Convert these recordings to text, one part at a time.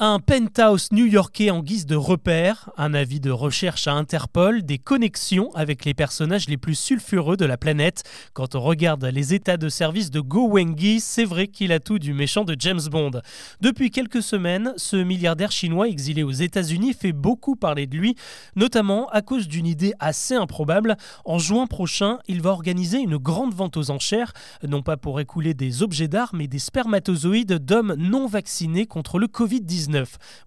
Un penthouse new-yorkais en guise de repère, un avis de recherche à Interpol, des connexions avec les personnages les plus sulfureux de la planète. Quand on regarde les états de service de Go Wengi, c'est vrai qu'il a tout du méchant de James Bond. Depuis quelques semaines, ce milliardaire chinois exilé aux États-Unis fait beaucoup parler de lui, notamment à cause d'une idée assez improbable. En juin prochain, il va organiser une grande vente aux enchères, non pas pour écouler des objets d'art, mais des spermatozoïdes d'hommes non vaccinés contre le Covid-19.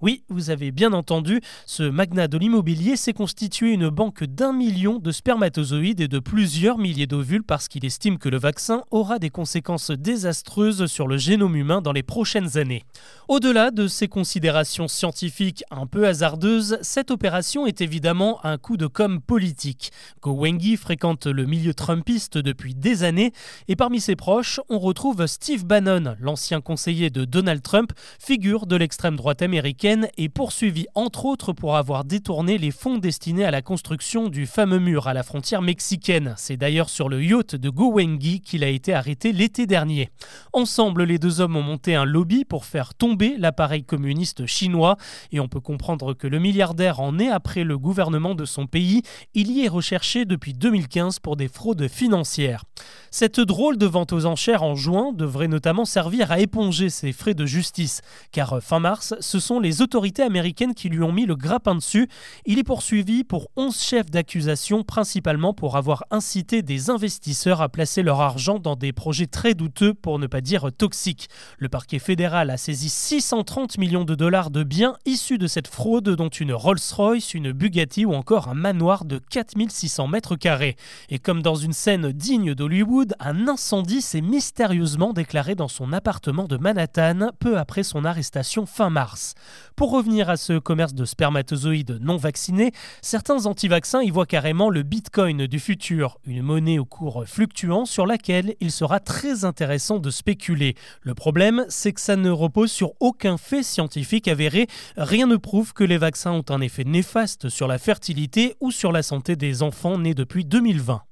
Oui, vous avez bien entendu, ce magnat de l'immobilier s'est constitué une banque d'un million de spermatozoïdes et de plusieurs milliers d'ovules parce qu'il estime que le vaccin aura des conséquences désastreuses sur le génome humain dans les prochaines années. Au-delà de ces considérations scientifiques un peu hasardeuses, cette opération est évidemment un coup de com politique. Go Wengi fréquente le milieu trumpiste depuis des années et parmi ses proches, on retrouve Steve Bannon, l'ancien conseiller de Donald Trump, figure de l'extrême droite américaine est poursuivie entre autres pour avoir détourné les fonds destinés à la construction du fameux mur à la frontière mexicaine. C'est d'ailleurs sur le yacht de Go Wengi qu'il a été arrêté l'été dernier. Ensemble, les deux hommes ont monté un lobby pour faire tomber l'appareil communiste chinois et on peut comprendre que le milliardaire en est après le gouvernement de son pays. Il y est recherché depuis 2015 pour des fraudes financières. Cette drôle de vente aux enchères en juin devrait notamment servir à éponger ses frais de justice, car fin mars, ce sont les autorités américaines qui lui ont mis le grappin dessus. Il est poursuivi pour 11 chefs d'accusation, principalement pour avoir incité des investisseurs à placer leur argent dans des projets très douteux, pour ne pas dire toxiques. Le parquet fédéral a saisi 630 millions de dollars de biens issus de cette fraude, dont une Rolls-Royce, une Bugatti ou encore un manoir de 4600 mètres carrés. Et comme dans une scène digne d'Hollywood, un incendie s'est mystérieusement déclaré dans son appartement de Manhattan peu après son arrestation fin Pour revenir à ce commerce de spermatozoïdes non vaccinés, certains anti-vaccins y voient carrément le bitcoin du futur, une monnaie au cours fluctuant sur laquelle il sera très intéressant de spéculer. Le problème, c'est que ça ne repose sur aucun fait scientifique avéré. Rien ne prouve que les vaccins ont un effet néfaste sur la fertilité ou sur la santé des enfants nés depuis 2020.